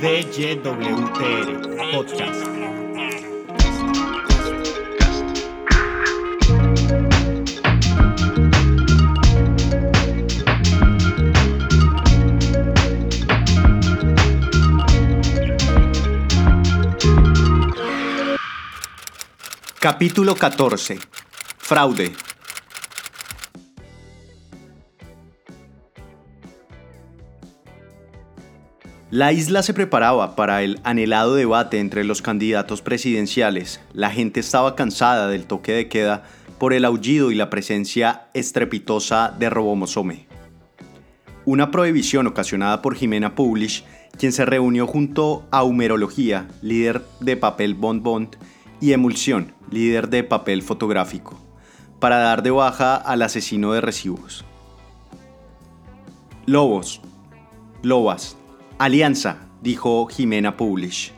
DYWTR Podcast. Capítulo 14. Fraude. La isla se preparaba para el anhelado debate entre los candidatos presidenciales. La gente estaba cansada del toque de queda por el aullido y la presencia estrepitosa de Robomosome. Una prohibición ocasionada por Jimena Publish, quien se reunió junto a Humerología, líder de papel Bond Bond, y Emulsión, líder de papel fotográfico, para dar de baja al asesino de recibos. Lobos, lobas, Alianza, dijo Jimena Publish.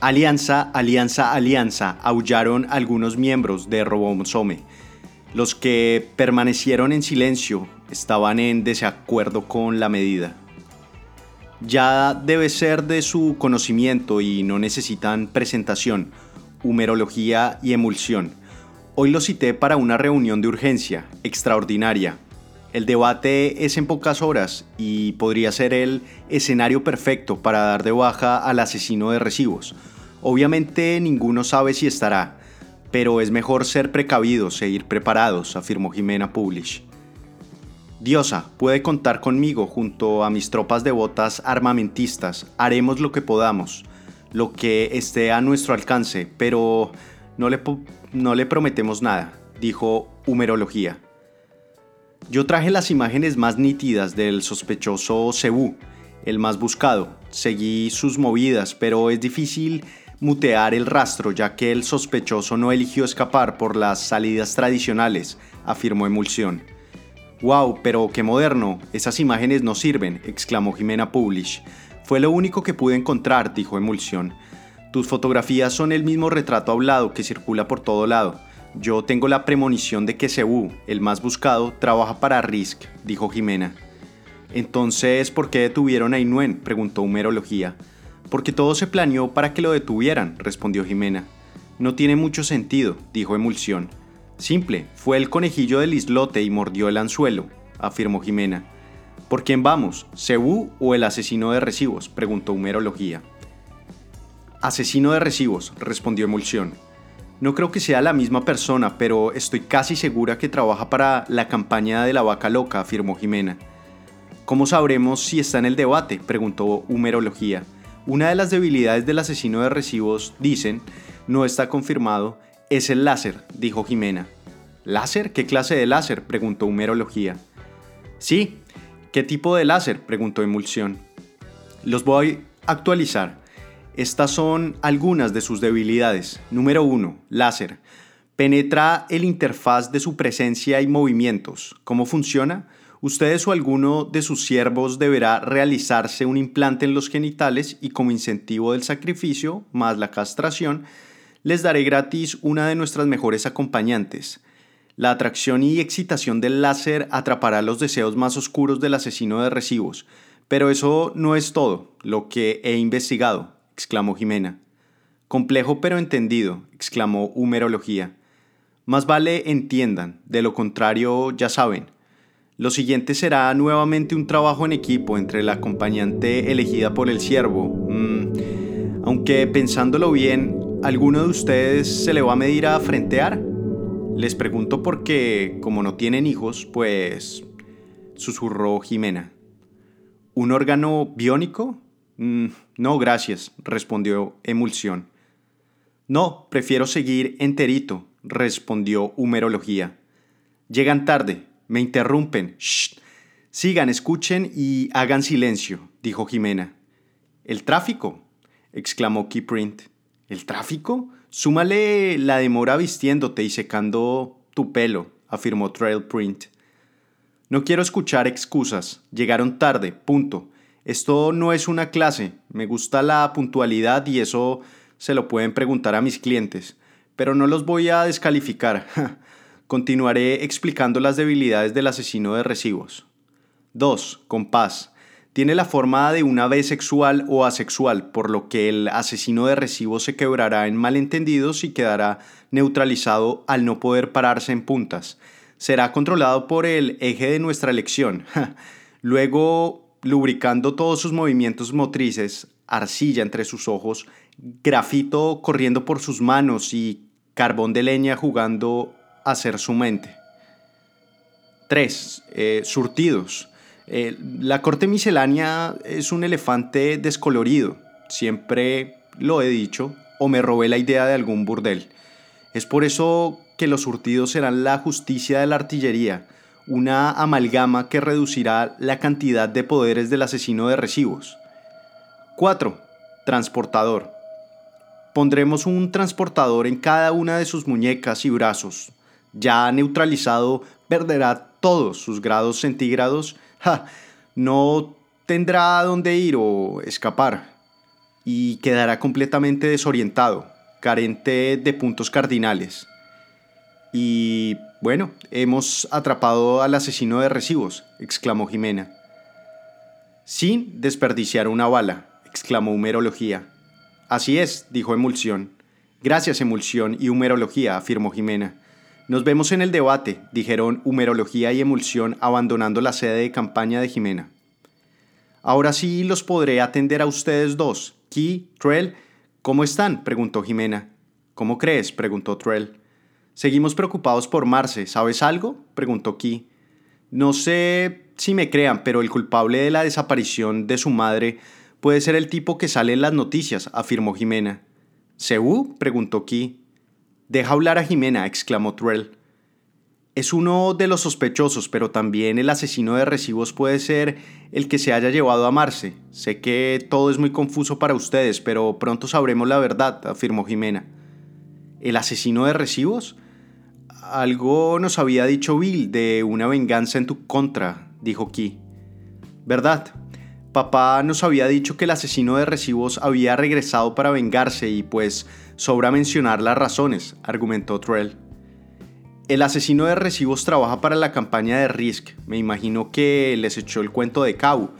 Alianza, alianza, alianza, aullaron algunos miembros de Robomosome. Los que permanecieron en silencio estaban en desacuerdo con la medida. Ya debe ser de su conocimiento y no necesitan presentación, humerología y emulsión. Hoy lo cité para una reunión de urgencia, extraordinaria, el debate es en pocas horas y podría ser el escenario perfecto para dar de baja al asesino de recibos. Obviamente ninguno sabe si estará, pero es mejor ser precavidos e ir preparados, afirmó Jimena Publish. Diosa, puede contar conmigo junto a mis tropas devotas armamentistas. Haremos lo que podamos, lo que esté a nuestro alcance, pero no le, no le prometemos nada, dijo Humerología. Yo traje las imágenes más nítidas del sospechoso Cebú, el más buscado. Seguí sus movidas, pero es difícil mutear el rastro ya que el sospechoso no eligió escapar por las salidas tradicionales, afirmó Emulsión. ¡Wow! Pero qué moderno. Esas imágenes no sirven, exclamó Jimena Publish. Fue lo único que pude encontrar, dijo Emulsión. Tus fotografías son el mismo retrato hablado que circula por todo lado. Yo tengo la premonición de que Cebu, el más buscado, trabaja para Risk, dijo Jimena. Entonces, ¿por qué detuvieron a Inuen? preguntó Humerología. Porque todo se planeó para que lo detuvieran, respondió Jimena. No tiene mucho sentido, dijo Emulsión. Simple, fue el conejillo del islote y mordió el anzuelo, afirmó Jimena. ¿Por quién vamos? ¿Cebú o el asesino de recibos? preguntó Humerología. Asesino de recibos, respondió Emulsión. No creo que sea la misma persona, pero estoy casi segura que trabaja para la campaña de la vaca loca, afirmó Jimena. ¿Cómo sabremos si está en el debate? preguntó Humerología. Una de las debilidades del asesino de recibos, dicen, no está confirmado, es el láser, dijo Jimena. ¿Láser? ¿Qué clase de láser? preguntó Humerología. Sí, ¿qué tipo de láser? preguntó Emulsión. Los voy a actualizar. Estas son algunas de sus debilidades. Número 1. Láser. Penetra el interfaz de su presencia y movimientos. ¿Cómo funciona? Ustedes o alguno de sus siervos deberá realizarse un implante en los genitales y como incentivo del sacrificio, más la castración, les daré gratis una de nuestras mejores acompañantes. La atracción y excitación del láser atrapará los deseos más oscuros del asesino de recibos. Pero eso no es todo lo que he investigado exclamó Jimena. Complejo pero entendido, exclamó Humerología. Más vale entiendan, de lo contrario ya saben. Lo siguiente será nuevamente un trabajo en equipo entre la acompañante elegida por el siervo. Mm, aunque pensándolo bien, ¿alguno de ustedes se le va a medir a frentear? Les pregunto porque, como no tienen hijos, pues... susurró Jimena. ¿Un órgano biónico? Mm, no, gracias, respondió Emulsión. No, prefiero seguir enterito, respondió Humerología. Llegan tarde, me interrumpen. Shh. Sigan, escuchen y hagan silencio, dijo Jimena. ¿El tráfico? exclamó Keyprint. ¿El tráfico? Súmale la demora vistiéndote y secando tu pelo, afirmó Trailprint. No quiero escuchar excusas. Llegaron tarde, punto. Esto no es una clase, me gusta la puntualidad y eso se lo pueden preguntar a mis clientes, pero no los voy a descalificar. Continuaré explicando las debilidades del asesino de recibos. 2. Compás. Tiene la forma de una ave sexual o asexual, por lo que el asesino de recibo se quebrará en malentendidos y quedará neutralizado al no poder pararse en puntas. Será controlado por el eje de nuestra elección. Luego, lubricando todos sus movimientos motrices, arcilla entre sus ojos, grafito corriendo por sus manos y carbón de leña jugando a ser su mente. 3. Eh, surtidos. Eh, la corte miscelánea es un elefante descolorido. Siempre lo he dicho o me robé la idea de algún burdel. Es por eso que los surtidos serán la justicia de la artillería, una amalgama que reducirá la cantidad de poderes del asesino de recibos. 4. Transportador. Pondremos un transportador en cada una de sus muñecas y brazos. Ya neutralizado, perderá todos sus grados centígrados. no tendrá dónde ir o escapar. Y quedará completamente desorientado, carente de puntos cardinales. Y bueno, hemos atrapado al asesino de recibos, exclamó Jimena. Sin desperdiciar una bala, exclamó Humerología. Así es, dijo Emulsión. Gracias, Emulsión y Humerología, afirmó Jimena. Nos vemos en el debate, dijeron Humerología y Emulsión abandonando la sede de campaña de Jimena. Ahora sí los podré atender a ustedes dos. Key, Trell, ¿cómo están? preguntó Jimena. ¿Cómo crees? preguntó Trell. Seguimos preocupados por Marce. ¿Sabes algo? preguntó Key. No sé si me crean, pero el culpable de la desaparición de su madre puede ser el tipo que sale en las noticias, afirmó Jimena. ¿Seú? preguntó Key. Deja hablar a Jimena, exclamó Trell. Es uno de los sospechosos, pero también el asesino de recibos puede ser el que se haya llevado a Marce. Sé que todo es muy confuso para ustedes, pero pronto sabremos la verdad, afirmó Jimena. ¿El asesino de recibos? Algo nos había dicho Bill de una venganza en tu contra, dijo Key. ¿Verdad? Papá nos había dicho que el asesino de recibos había regresado para vengarse y pues sobra mencionar las razones, argumentó Trell. El asesino de recibos trabaja para la campaña de Risk. Me imagino que les echó el cuento de Cabo.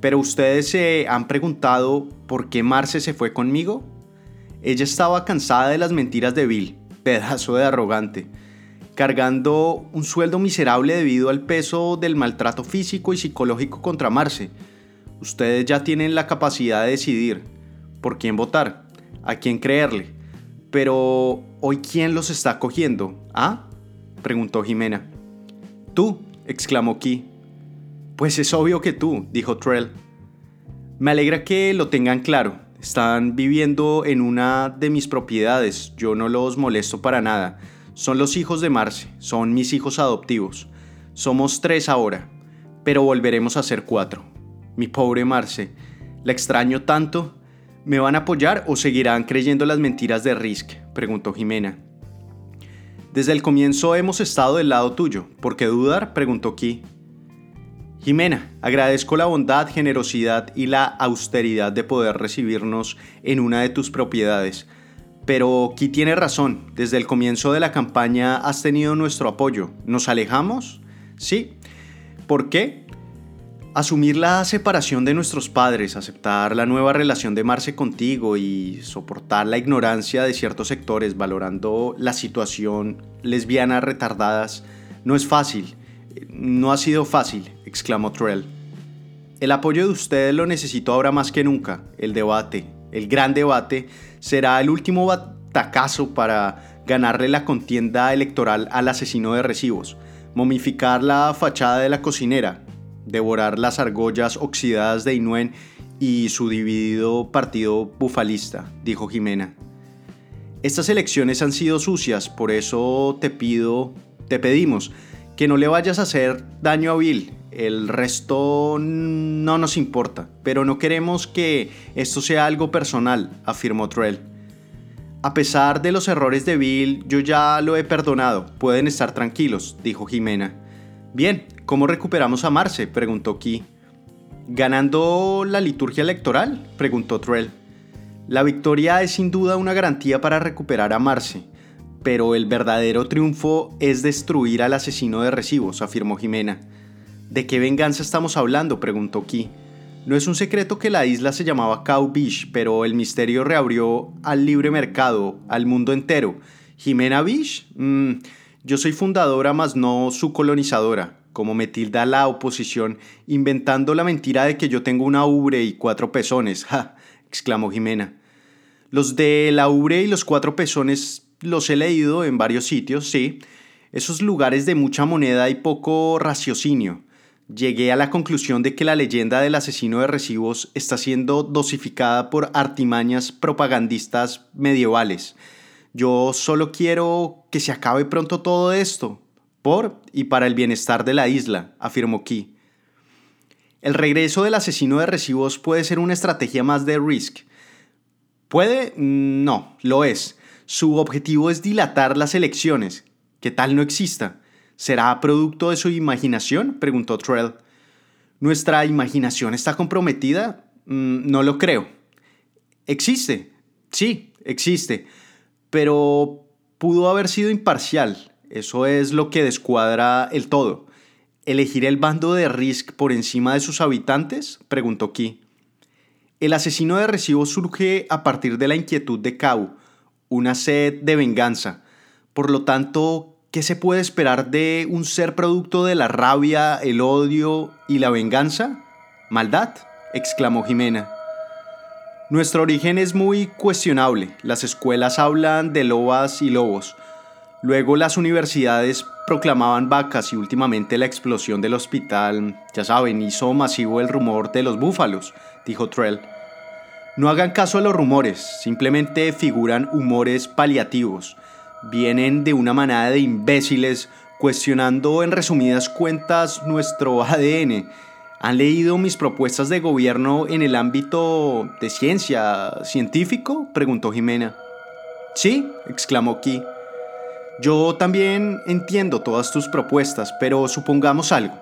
Pero ustedes se han preguntado por qué Marce se fue conmigo. Ella estaba cansada de las mentiras de Bill, pedazo de arrogante cargando un sueldo miserable debido al peso del maltrato físico y psicológico contra Marce. Ustedes ya tienen la capacidad de decidir por quién votar, a quién creerle. Pero hoy quién los está cogiendo, ¿ah? preguntó Jimena. Tú, exclamó Key. Pues es obvio que tú, dijo Trell. Me alegra que lo tengan claro. Están viviendo en una de mis propiedades. Yo no los molesto para nada. Son los hijos de Marce, son mis hijos adoptivos. Somos tres ahora, pero volveremos a ser cuatro. Mi pobre Marce, la extraño tanto. ¿Me van a apoyar o seguirán creyendo las mentiras de Risk? preguntó Jimena. Desde el comienzo hemos estado del lado tuyo. ¿Por qué dudar? preguntó Key. Jimena, agradezco la bondad, generosidad y la austeridad de poder recibirnos en una de tus propiedades. Pero Ki tiene razón, desde el comienzo de la campaña has tenido nuestro apoyo. ¿Nos alejamos? Sí. ¿Por qué? Asumir la separación de nuestros padres, aceptar la nueva relación de Marce contigo y soportar la ignorancia de ciertos sectores valorando la situación lesbiana retardadas no es fácil. No ha sido fácil, exclamó Trell. El apoyo de ustedes lo necesito ahora más que nunca. El debate, el gran debate, será el último batacazo para ganarle la contienda electoral al asesino de recibos, momificar la fachada de la cocinera, devorar las argollas oxidadas de Inuen y su dividido partido bufalista, dijo Jimena. Estas elecciones han sido sucias, por eso te pido, te pedimos, que no le vayas a hacer daño a Bill, el resto no nos importa, pero no queremos que esto sea algo personal, afirmó Trell. A pesar de los errores de Bill, yo ya lo he perdonado, pueden estar tranquilos, dijo Jimena. Bien, ¿cómo recuperamos a Marce? preguntó Key. ¿Ganando la liturgia electoral? preguntó Trell. La victoria es sin duda una garantía para recuperar a Marce, pero el verdadero triunfo es destruir al asesino de recibos, afirmó Jimena. ¿De qué venganza estamos hablando? preguntó Ki. No es un secreto que la isla se llamaba Cow Beach, pero el misterio reabrió al libre mercado, al mundo entero. ¿Jimena Beach? Mm, yo soy fundadora, mas no su colonizadora, como me tilda la oposición, inventando la mentira de que yo tengo una ubre y cuatro pezones. ¡Ja! exclamó Jimena. Los de la ubre y los cuatro pezones los he leído en varios sitios, sí. Esos lugares de mucha moneda y poco raciocinio llegué a la conclusión de que la leyenda del asesino de recibos está siendo dosificada por artimañas propagandistas medievales. Yo solo quiero que se acabe pronto todo esto, por y para el bienestar de la isla, afirmó Key. El regreso del asesino de recibos puede ser una estrategia más de Risk. ¿Puede? No, lo es. Su objetivo es dilatar las elecciones, que tal no exista. ¿Será producto de su imaginación? preguntó Trell. ¿Nuestra imaginación está comprometida? Mm, no lo creo. ¿Existe? Sí, existe. Pero pudo haber sido imparcial. Eso es lo que descuadra el todo. ¿Elegir el bando de Risk por encima de sus habitantes? preguntó Key. El asesino de recibo surge a partir de la inquietud de Kau, una sed de venganza. Por lo tanto, ¿Qué se puede esperar de un ser producto de la rabia, el odio y la venganza? ¿Maldad? exclamó Jimena. Nuestro origen es muy cuestionable. Las escuelas hablan de lobas y lobos. Luego las universidades proclamaban vacas y últimamente la explosión del hospital, ya saben, hizo masivo el rumor de los búfalos, dijo Trell. No hagan caso a los rumores, simplemente figuran humores paliativos vienen de una manada de imbéciles cuestionando en resumidas cuentas nuestro ADN. ¿Han leído mis propuestas de gobierno en el ámbito de ciencia científico? preguntó Jimena. Sí, exclamó Key. Yo también entiendo todas tus propuestas, pero supongamos algo.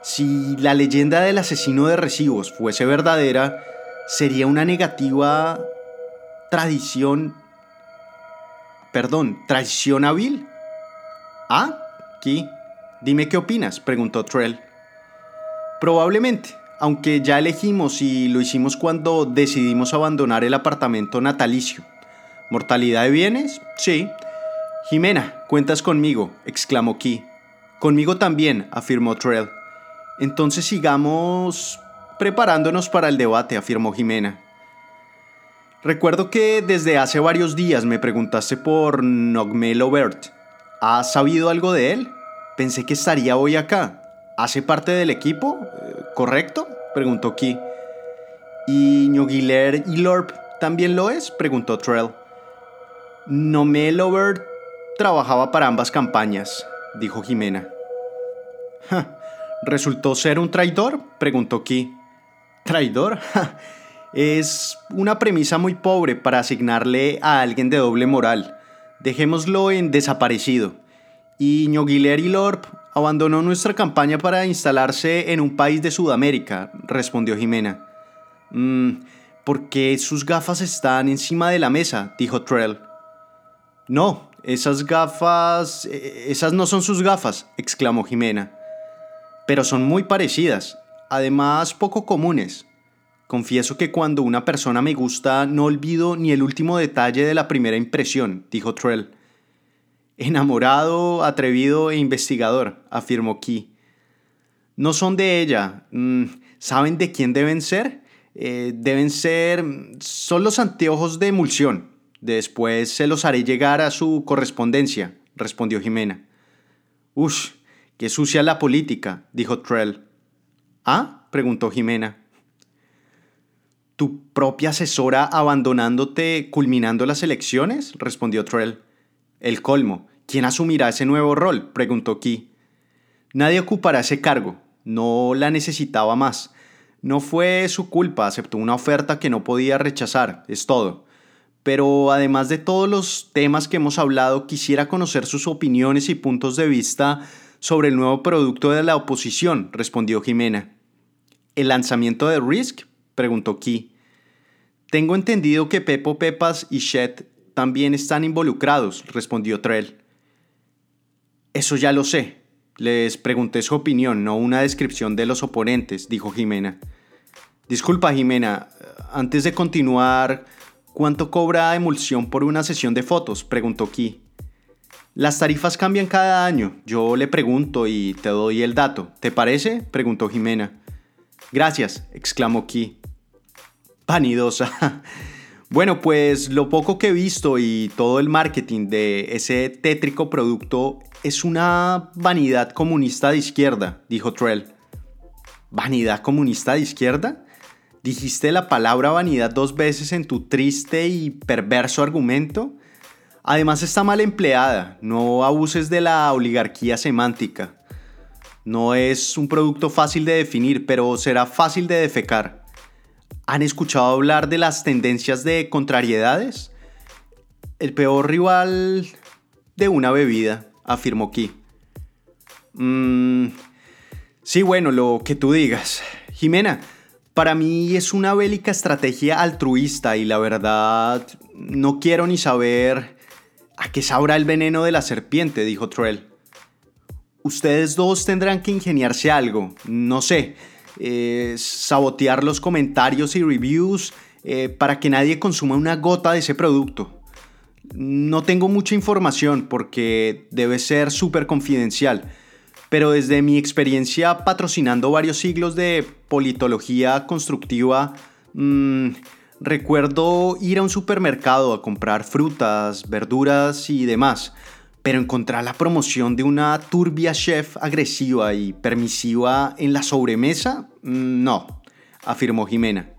Si la leyenda del asesino de recibos fuese verdadera, sería una negativa tradición Perdón, ¿traición hábil? Ah, Ki. Dime qué opinas, preguntó Trell. Probablemente, aunque ya elegimos y lo hicimos cuando decidimos abandonar el apartamento natalicio. ¿Mortalidad de bienes? Sí. Jimena, cuentas conmigo, exclamó Ki. Conmigo también, afirmó Trell. Entonces sigamos preparándonos para el debate, afirmó Jimena. Recuerdo que desde hace varios días me preguntaste por Nogme Lovert. ¿Has sabido algo de él? Pensé que estaría hoy acá. ¿Hace parte del equipo? Eh, ¿Correcto? Preguntó Key. ¿Y Ñoguiler y Lorp también lo es? Preguntó Trell. Lovert trabajaba para ambas campañas, dijo Jimena. ¿Resultó ser un traidor? Preguntó Key. ¿Traidor? Es una premisa muy pobre para asignarle a alguien de doble moral. Dejémoslo en desaparecido. Y Ñoguiler y Lorp abandonó nuestra campaña para instalarse en un país de Sudamérica, respondió Jimena. Mm, porque sus gafas están encima de la mesa, dijo Trell. No, esas gafas... E, esas no son sus gafas, exclamó Jimena. Pero son muy parecidas, además poco comunes. Confieso que cuando una persona me gusta no olvido ni el último detalle de la primera impresión, dijo Trell. Enamorado, atrevido e investigador, afirmó Key. No son de ella. Mm, ¿Saben de quién deben ser? Eh, deben ser... Son los anteojos de emulsión. Después se los haré llegar a su correspondencia, respondió Jimena. Ush, qué sucia la política, dijo Trell. ¿Ah? preguntó Jimena tu propia asesora abandonándote culminando las elecciones? respondió Trell. El colmo. ¿Quién asumirá ese nuevo rol? preguntó Key. Nadie ocupará ese cargo. No la necesitaba más. No fue su culpa, aceptó una oferta que no podía rechazar, es todo. Pero además de todos los temas que hemos hablado, quisiera conocer sus opiniones y puntos de vista sobre el nuevo producto de la oposición, respondió Jimena. ¿El lanzamiento de Risk? preguntó Key. Tengo entendido que Pepo Pepas y Shet también están involucrados, respondió Trell. Eso ya lo sé. Les pregunté su opinión, no una descripción de los oponentes, dijo Jimena. Disculpa, Jimena, antes de continuar, ¿cuánto cobra emulsión por una sesión de fotos? preguntó Ki. Las tarifas cambian cada año. Yo le pregunto y te doy el dato. ¿Te parece? preguntó Jimena. Gracias, exclamó Ki. Vanidosa. Bueno, pues lo poco que he visto y todo el marketing de ese tétrico producto es una vanidad comunista de izquierda, dijo Trell. ¿Vanidad comunista de izquierda? Dijiste la palabra vanidad dos veces en tu triste y perverso argumento. Además está mal empleada, no abuses de la oligarquía semántica. No es un producto fácil de definir, pero será fácil de defecar. ¿Han escuchado hablar de las tendencias de contrariedades? El peor rival de una bebida, afirmó Ki. Mm, sí, bueno, lo que tú digas. Jimena, para mí es una bélica estrategia altruista y la verdad no quiero ni saber a qué sabrá el veneno de la serpiente, dijo Trell. Ustedes dos tendrán que ingeniarse algo, no sé eh, sabotear los comentarios y reviews eh, para que nadie consuma una gota de ese producto. No tengo mucha información porque debe ser súper confidencial, pero desde mi experiencia patrocinando varios siglos de politología constructiva, mm, recuerdo ir a un supermercado a comprar frutas, verduras y demás pero encontrar la promoción de una turbia chef agresiva y permisiva en la sobremesa, mm, no, afirmó Jimena.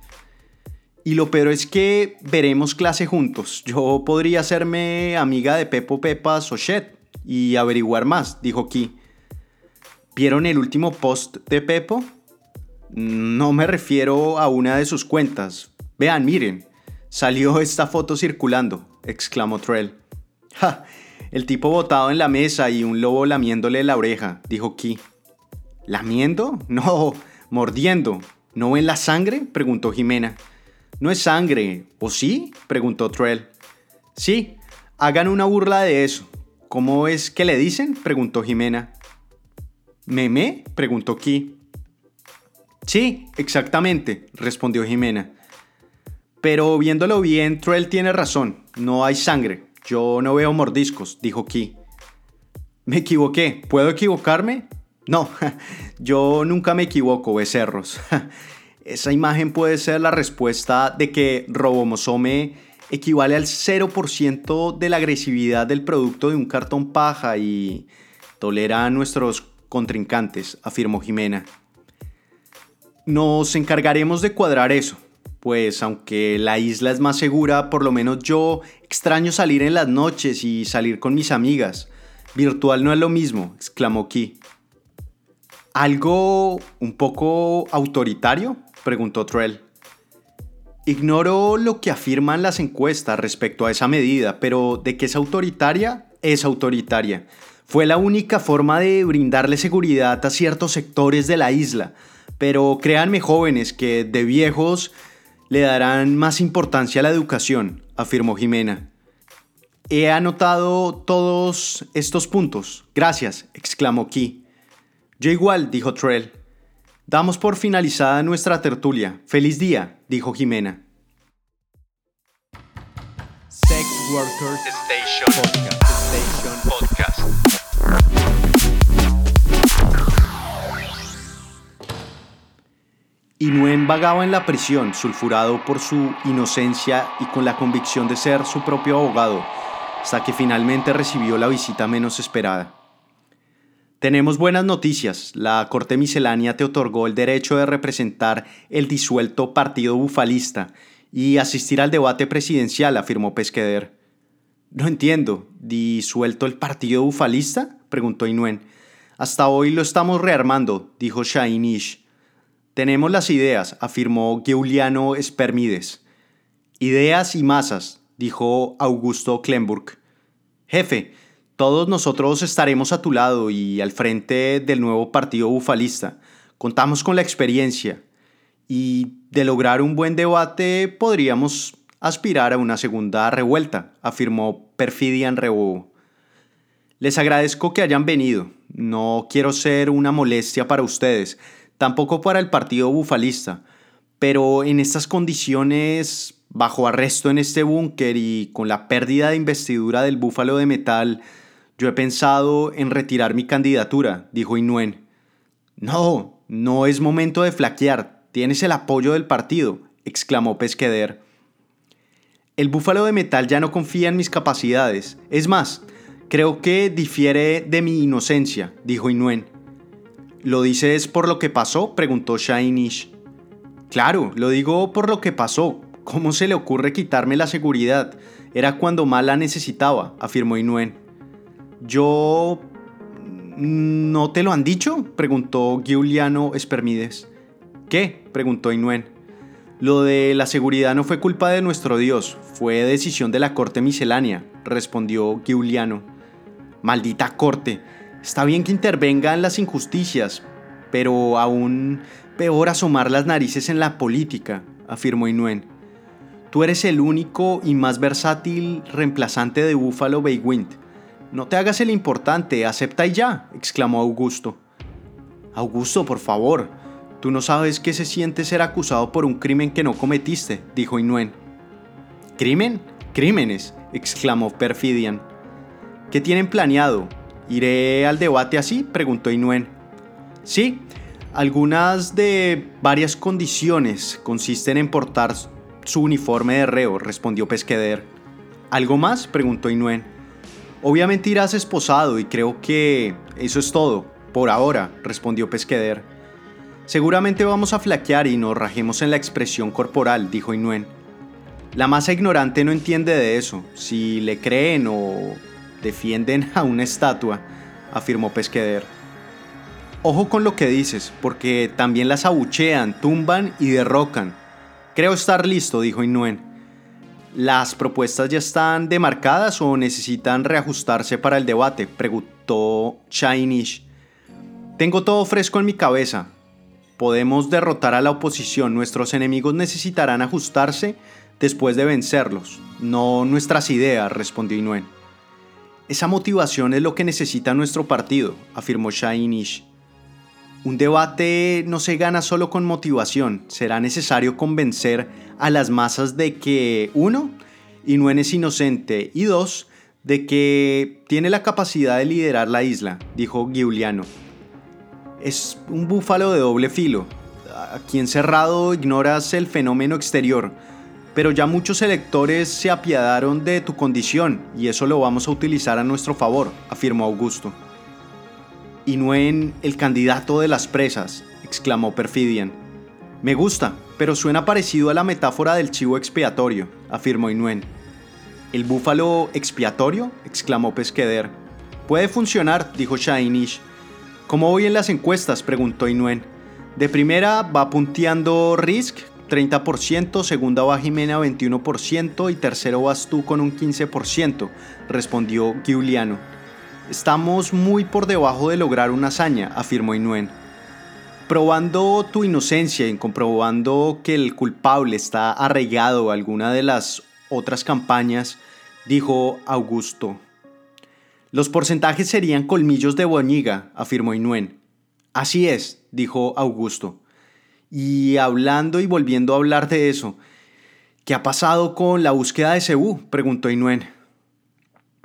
Y lo peor es que veremos clase juntos. Yo podría hacerme amiga de Pepo Pepa Sochet y averiguar más, dijo Ki. ¿Vieron el último post de Pepo? No me refiero a una de sus cuentas. Vean, miren, salió esta foto circulando, exclamó Trell. ¡Ja! El tipo botado en la mesa y un lobo lamiéndole la oreja, dijo Ki. ¿Lamiendo? No, mordiendo. ¿No ven la sangre? preguntó Jimena. No es sangre, ¿o sí? preguntó Trell. Sí, hagan una burla de eso. ¿Cómo es que le dicen? preguntó Jimena. ¿Meme? preguntó Ki. Sí, exactamente, respondió Jimena. Pero viéndolo bien, Trell tiene razón, no hay sangre. Yo no veo mordiscos, dijo Ki. Me equivoqué. ¿Puedo equivocarme? No, yo nunca me equivoco, becerros. Esa imagen puede ser la respuesta de que Robomosome equivale al 0% de la agresividad del producto de un cartón paja y tolera a nuestros contrincantes, afirmó Jimena. Nos encargaremos de cuadrar eso pues aunque la isla es más segura, por lo menos yo extraño salir en las noches y salir con mis amigas. Virtual no es lo mismo, exclamó Ki. ¿Algo un poco autoritario? preguntó Trell. Ignoro lo que afirman las encuestas respecto a esa medida, pero de que es autoritaria, es autoritaria. Fue la única forma de brindarle seguridad a ciertos sectores de la isla. Pero créanme jóvenes que de viejos le darán más importancia a la educación, afirmó Jimena. He anotado todos estos puntos. Gracias, exclamó Ki. Yo igual, dijo Trell. Damos por finalizada nuestra tertulia. Feliz día, dijo Jimena. Sex Workers Station Podcast. Inuen vagaba en la prisión, sulfurado por su inocencia y con la convicción de ser su propio abogado, hasta que finalmente recibió la visita menos esperada. Tenemos buenas noticias. La Corte Miscelánea te otorgó el derecho de representar el disuelto Partido Bufalista y asistir al debate presidencial, afirmó Pesqueder. No entiendo. ¿Disuelto el Partido Bufalista? preguntó Inuen. Hasta hoy lo estamos rearmando, dijo Shainish. Tenemos las ideas, afirmó Giuliano Spermides. Ideas y masas, dijo Augusto Klemburg. Jefe, todos nosotros estaremos a tu lado y al frente del nuevo partido bufalista. Contamos con la experiencia y de lograr un buen debate podríamos aspirar a una segunda revuelta, afirmó Perfidian Rebobo. Les agradezco que hayan venido. No quiero ser una molestia para ustedes tampoco para el partido bufalista, Pero en estas condiciones, bajo arresto en este búnker y con la pérdida de investidura del búfalo de metal, yo he pensado en retirar mi candidatura, dijo Inuen. No, no es momento de flaquear, tienes el apoyo del partido, exclamó Pesqueder. El búfalo de metal ya no confía en mis capacidades. Es más, creo que difiere de mi inocencia, dijo Inuen. ¿Lo dices por lo que pasó? preguntó Shainish. Claro, lo digo por lo que pasó. ¿Cómo se le ocurre quitarme la seguridad? Era cuando más la necesitaba, afirmó Inuen. Yo... ¿No te lo han dicho? preguntó Giuliano Espermides. ¿Qué? preguntó Inuen. Lo de la seguridad no fue culpa de nuestro Dios, fue decisión de la corte miscelánea, respondió Giuliano. Maldita corte, está bien que intervenga en las injusticias, pero aún peor asomar las narices en la política, afirmó Inuen. Tú eres el único y más versátil reemplazante de Buffalo Bay Wind. No te hagas el importante, acepta y ya, exclamó Augusto. Augusto, por favor, tú no sabes qué se siente ser acusado por un crimen que no cometiste, dijo Inuen. ¿Crimen? Crímenes, exclamó Perfidian. ¿Qué tienen planeado? ¿Iré al debate así? preguntó Inuen. Sí, algunas de varias condiciones consisten en portar su uniforme de reo, respondió Pesqueder. ¿Algo más? preguntó Inuen. Obviamente irás esposado y creo que eso es todo, por ahora, respondió Pesqueder. Seguramente vamos a flaquear y nos rajemos en la expresión corporal, dijo Inuen. La masa ignorante no entiende de eso, si le creen o defienden a una estatua, afirmó Pesqueder. Ojo con lo que dices, porque también las abuchean, tumban y derrocan. Creo estar listo, dijo Inuen. ¿Las propuestas ya están demarcadas o necesitan reajustarse para el debate? preguntó Chainish. Tengo todo fresco en mi cabeza. Podemos derrotar a la oposición. Nuestros enemigos necesitarán ajustarse después de vencerlos, no nuestras ideas, respondió Inuen. Esa motivación es lo que necesita nuestro partido, afirmó Shainish. Un debate no se gana solo con motivación, será necesario convencer a las masas de que, uno, Inuen es inocente y dos, de que tiene la capacidad de liderar la isla, dijo Giuliano. Es un búfalo de doble filo. Aquí encerrado ignoras el fenómeno exterior, pero ya muchos electores se apiadaron de tu condición y eso lo vamos a utilizar a nuestro favor, afirmó Augusto. Inuen, el candidato de las presas, exclamó Perfidian. Me gusta, pero suena parecido a la metáfora del chivo expiatorio, afirmó Inuen. ¿El búfalo expiatorio? exclamó Pesqueder. Puede funcionar, dijo Shainish. ¿Cómo voy en las encuestas? preguntó Inuen. De primera va punteando Risk, 30%, segunda va Jimena 21% y tercero vas tú con un 15%, respondió Giuliano. Estamos muy por debajo de lograr una hazaña, afirmó Inuen. Probando tu inocencia y comprobando que el culpable está arraigado a alguna de las otras campañas, dijo Augusto. Los porcentajes serían colmillos de boñiga, afirmó Inuen. Así es, dijo Augusto. Y hablando y volviendo a hablar de eso, ¿qué ha pasado con la búsqueda de Cebú? preguntó Inuen.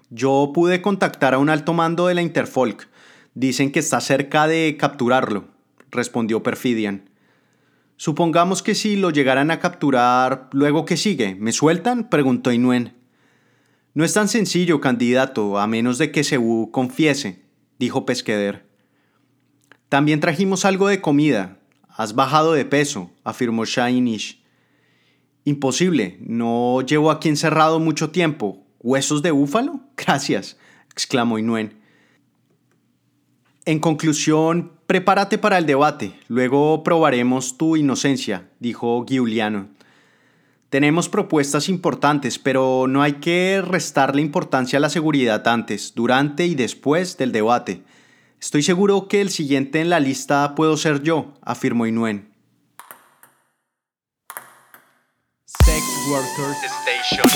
Yo pude contactar a un alto mando de la Interfolk. Dicen que está cerca de capturarlo, respondió Perfidian. Supongamos que si lo llegaran a capturar, luego que sigue, ¿me sueltan? preguntó Inuen. No es tan sencillo, candidato, a menos de que Sebu confiese, dijo Pesqueder. También trajimos algo de comida. Has bajado de peso, afirmó Shainish. Imposible, no llevo aquí encerrado mucho tiempo. ¿Huesos de búfalo? Gracias, exclamó Inuen. En conclusión, prepárate para el debate, luego probaremos tu inocencia, dijo Giuliano. Tenemos propuestas importantes, pero no hay que restarle importancia a la seguridad antes, durante y después del debate. Estoy seguro que el siguiente en la lista puedo ser yo, afirmó Inuen. Sex Workers Station.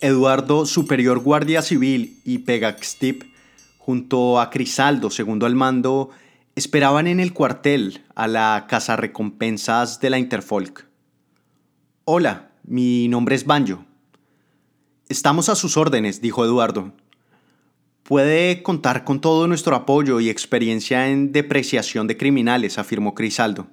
Eduardo, superior guardia civil, y Pegaxtip, junto a Crisaldo, segundo al mando, esperaban en el cuartel a la casa recompensas de la Interfolk. Hola, mi nombre es Banjo. Estamos a sus órdenes, dijo Eduardo. Puede contar con todo nuestro apoyo y experiencia en depreciación de criminales, afirmó Crisaldo.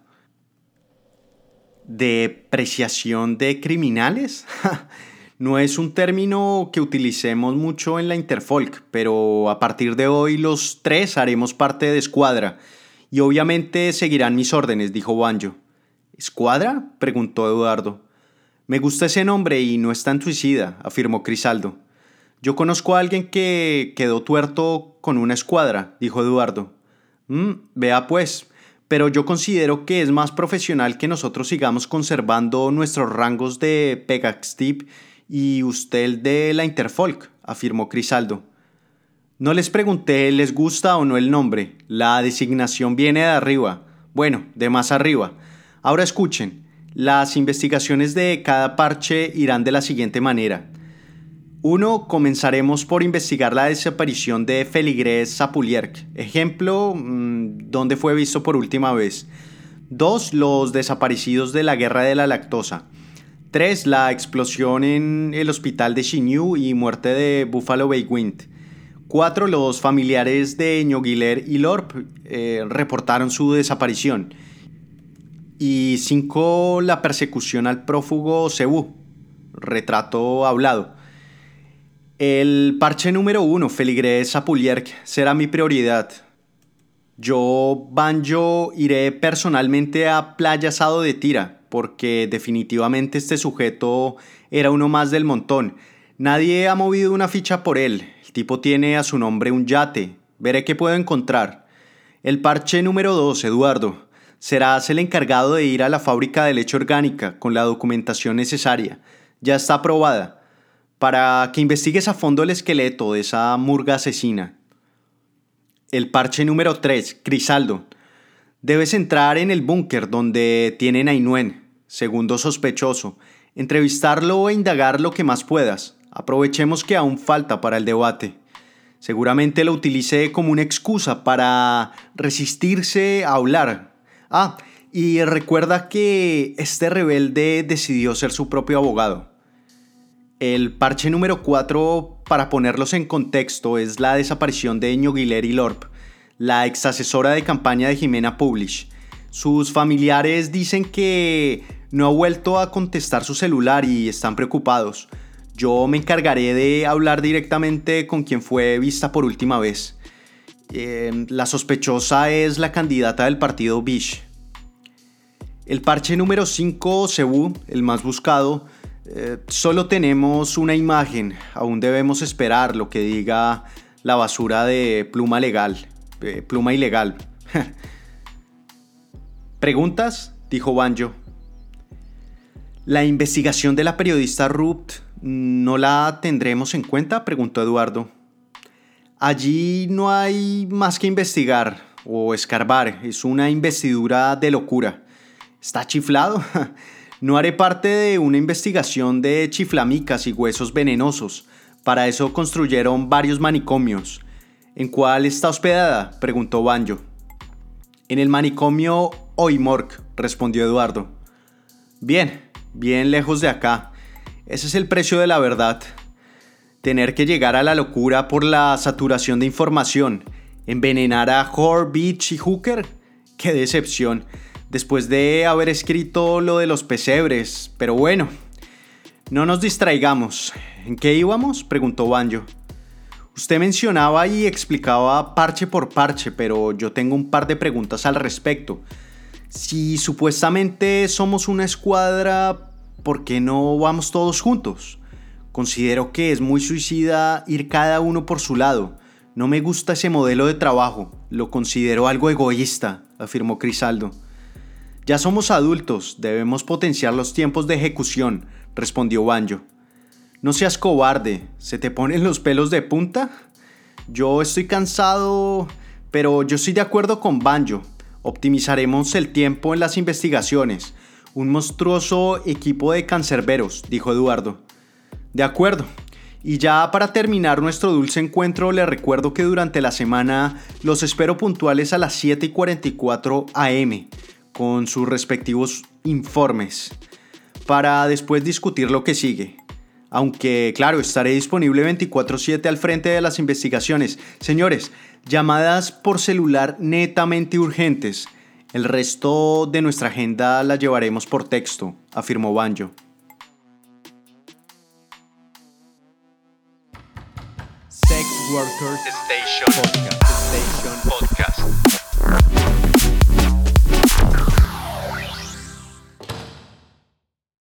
¿Depreciación de criminales? no es un término que utilicemos mucho en la Interfolk, pero a partir de hoy los tres haremos parte de Escuadra y obviamente seguirán mis órdenes, dijo Banjo. ¿Escuadra? preguntó Eduardo. Me gusta ese nombre y no es tan suicida, afirmó Crisaldo. Yo conozco a alguien que quedó tuerto con una escuadra, dijo Eduardo. Mm, vea pues, pero yo considero que es más profesional que nosotros sigamos conservando nuestros rangos de Pegaxtip y usted el de la Interfolk, afirmó Crisaldo. No les pregunté les gusta o no el nombre, la designación viene de arriba, bueno, de más arriba. Ahora escuchen, las investigaciones de cada parche irán de la siguiente manera. 1. Comenzaremos por investigar la desaparición de Feligrés Zapulierk. Ejemplo, mm, ¿dónde fue visto por última vez? 2. Los desaparecidos de la guerra de la lactosa. 3. La explosión en el hospital de Xinyu y muerte de Buffalo Bay Wind. 4. Los familiares de Ñoguiler y Lorp eh, reportaron su desaparición. Y 5. La persecución al prófugo Cebú. Retrato hablado. El parche número 1, Feligrés Zapulierk, será mi prioridad. Yo, Banjo, iré personalmente a Playa Sado de Tira, porque definitivamente este sujeto era uno más del montón. Nadie ha movido una ficha por él, tipo tiene a su nombre un yate. Veré qué puedo encontrar. El parche número 2, Eduardo. Serás el encargado de ir a la fábrica de leche orgánica con la documentación necesaria. Ya está aprobada. Para que investigues a fondo el esqueleto de esa murga asesina. El parche número 3, Crisaldo. Debes entrar en el búnker donde tienen a Inuen, segundo sospechoso, entrevistarlo e indagar lo que más puedas. Aprovechemos que aún falta para el debate. Seguramente lo utilicé como una excusa para resistirse a hablar. Ah, y recuerda que este rebelde decidió ser su propio abogado. El parche número 4, para ponerlos en contexto, es la desaparición de Ñoguiler y Lorp, la ex asesora de campaña de Jimena Publish. Sus familiares dicen que no ha vuelto a contestar su celular y están preocupados. Yo me encargaré de hablar directamente con quien fue vista por última vez. Em, la sospechosa es la candidata del partido Bish. El parche número 5, Cebu, el más buscado, eh, solo tenemos una imagen. Aún debemos esperar lo que diga la basura de pluma legal, eh, pluma ilegal. ¿Preguntas? dijo Banjo. La investigación de la periodista Rupt ¿No la tendremos en cuenta? preguntó Eduardo. Allí no hay más que investigar o escarbar, es una investidura de locura. ¿Está chiflado? No haré parte de una investigación de chiflamicas y huesos venenosos. Para eso construyeron varios manicomios. ¿En cuál está hospedada? preguntó Banjo. En el manicomio Oimork, respondió Eduardo. Bien, bien lejos de acá. Ese es el precio de la verdad. Tener que llegar a la locura por la saturación de información. Envenenar a Hor, Beach y Hooker. Qué decepción. Después de haber escrito lo de los pesebres. Pero bueno. No nos distraigamos. ¿En qué íbamos? preguntó Banjo. Usted mencionaba y explicaba parche por parche, pero yo tengo un par de preguntas al respecto. Si supuestamente somos una escuadra ¿por qué no vamos todos juntos? Considero que es muy suicida ir cada uno por su lado. No me gusta ese modelo de trabajo, lo considero algo egoísta, afirmó Crisaldo. Ya somos adultos, debemos potenciar los tiempos de ejecución, respondió Banjo. No seas cobarde, ¿se te ponen los pelos de punta? Yo estoy cansado, pero yo estoy de acuerdo con Banjo. Optimizaremos el tiempo en las investigaciones. Un monstruoso equipo de cancerberos, dijo Eduardo. De acuerdo. Y ya para terminar nuestro dulce encuentro, les recuerdo que durante la semana los espero puntuales a las 7 y 44 am con sus respectivos informes para después discutir lo que sigue. Aunque, claro, estaré disponible 24/7 al frente de las investigaciones. Señores, llamadas por celular netamente urgentes. El resto de nuestra agenda la llevaremos por texto, afirmó Banjo. Sex Workers Station Podcast.